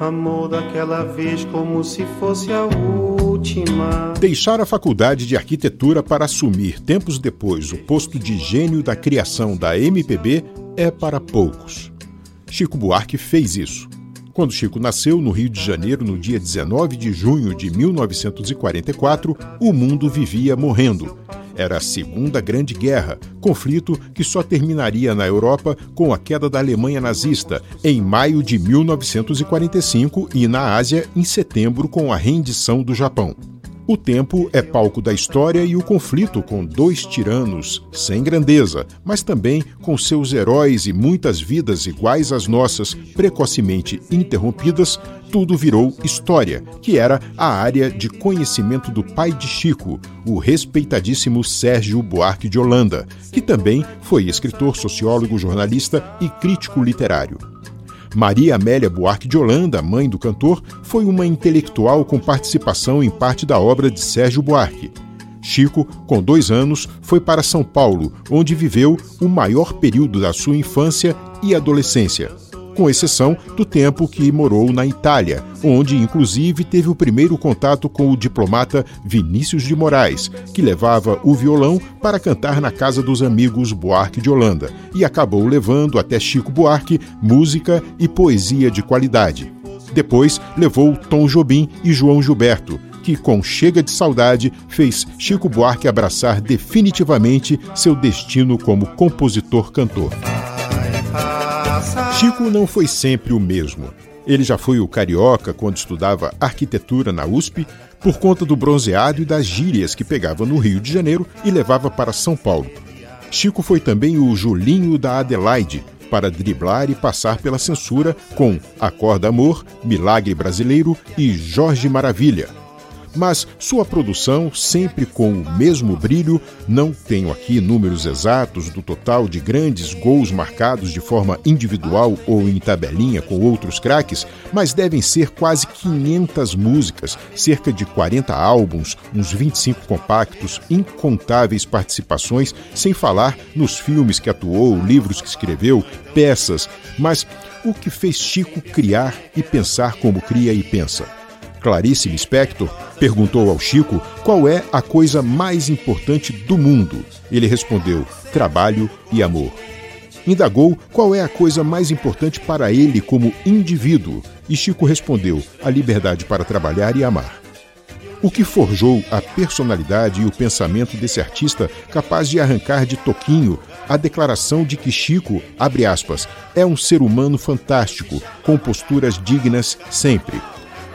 Amor daquela vez como se fosse a última. Deixar a faculdade de arquitetura para assumir tempos depois o posto de gênio da criação da MPB é para poucos. Chico Buarque fez isso. Quando Chico nasceu no Rio de Janeiro no dia 19 de junho de 1944, o mundo vivia morrendo. Era a Segunda Grande Guerra, conflito que só terminaria na Europa com a queda da Alemanha nazista em maio de 1945 e na Ásia em setembro com a rendição do Japão. O tempo é palco da história e o conflito com dois tiranos sem grandeza, mas também com seus heróis e muitas vidas iguais às nossas, precocemente interrompidas, tudo virou história, que era a área de conhecimento do pai de Chico, o respeitadíssimo Sérgio Buarque de Holanda, que também foi escritor, sociólogo, jornalista e crítico literário. Maria Amélia Buarque de Holanda, mãe do cantor, foi uma intelectual com participação em parte da obra de Sérgio Buarque. Chico, com dois anos, foi para São Paulo, onde viveu o maior período da sua infância e adolescência com exceção do tempo que morou na Itália, onde inclusive teve o primeiro contato com o diplomata Vinícius de Moraes, que levava o violão para cantar na casa dos amigos Buarque de Holanda, e acabou levando até Chico Buarque música e poesia de qualidade. Depois levou Tom Jobim e João Gilberto, que, com chega de saudade, fez Chico Buarque abraçar definitivamente seu destino como compositor-cantor. Chico não foi sempre o mesmo. Ele já foi o carioca quando estudava arquitetura na USP, por conta do bronzeado e das gírias que pegava no Rio de Janeiro e levava para São Paulo. Chico foi também o Julinho da Adelaide, para driblar e passar pela censura com Acorda Amor, Milagre Brasileiro e Jorge Maravilha mas sua produção, sempre com o mesmo brilho, não tenho aqui números exatos do total de grandes gols marcados de forma individual ou em tabelinha com outros craques, mas devem ser quase 500 músicas, cerca de 40 álbuns, uns 25 compactos, incontáveis participações, sem falar nos filmes que atuou, livros que escreveu, peças, mas o que fez Chico criar e pensar como cria e pensa? Clarice Lispector perguntou ao Chico qual é a coisa mais importante do mundo. Ele respondeu: trabalho e amor. Indagou qual é a coisa mais importante para ele como indivíduo, e Chico respondeu: a liberdade para trabalhar e amar. O que forjou a personalidade e o pensamento desse artista capaz de arrancar de toquinho a declaração de que Chico, abre aspas, é um ser humano fantástico, com posturas dignas sempre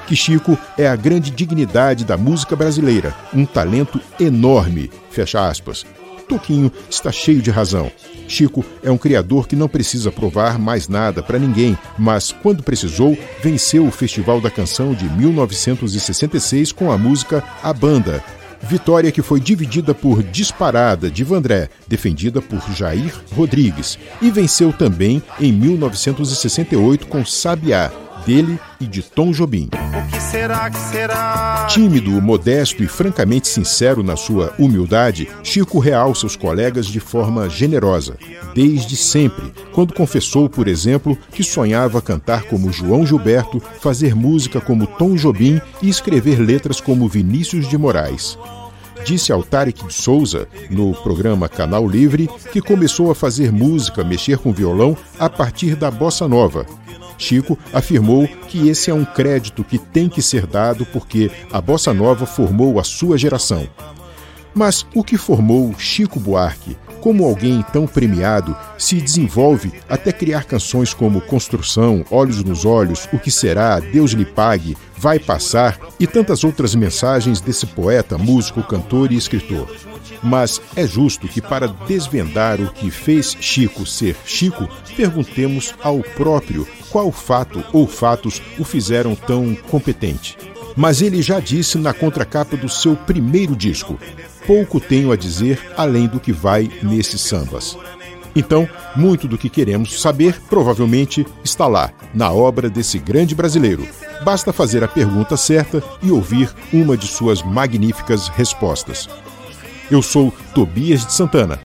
que Chico é a grande dignidade da música brasileira, um talento enorme. Fecha aspas. Toquinho está cheio de razão. Chico é um criador que não precisa provar mais nada para ninguém, mas quando precisou, venceu o Festival da Canção de 1966 com a música A Banda. Vitória que foi dividida por Disparada de Vandré, defendida por Jair Rodrigues, e venceu também em 1968 com Sabiá, dele e de Tom Jobim. Será será? Tímido, modesto e francamente sincero na sua humildade, Chico realça os colegas de forma generosa, desde sempre, quando confessou, por exemplo, que sonhava cantar como João Gilberto, fazer música como Tom Jobim e escrever letras como Vinícius de Moraes disse ao Tarek de Souza, no programa Canal Livre, que começou a fazer música, mexer com violão a partir da bossa nova Chico afirmou que esse é um crédito que tem que ser dado porque a bossa nova formou a sua geração. Mas o que formou Chico Buarque? Como alguém tão premiado se desenvolve até criar canções como Construção, Olhos nos Olhos, O que Será, Deus lhe pague, Vai Passar e tantas outras mensagens desse poeta, músico, cantor e escritor. Mas é justo que, para desvendar o que fez Chico ser Chico, perguntemos ao próprio qual fato ou fatos o fizeram tão competente. Mas ele já disse na contracapa do seu primeiro disco: pouco tenho a dizer além do que vai nesses sambas. Então, muito do que queremos saber provavelmente está lá, na obra desse grande brasileiro. Basta fazer a pergunta certa e ouvir uma de suas magníficas respostas. Eu sou Tobias de Santana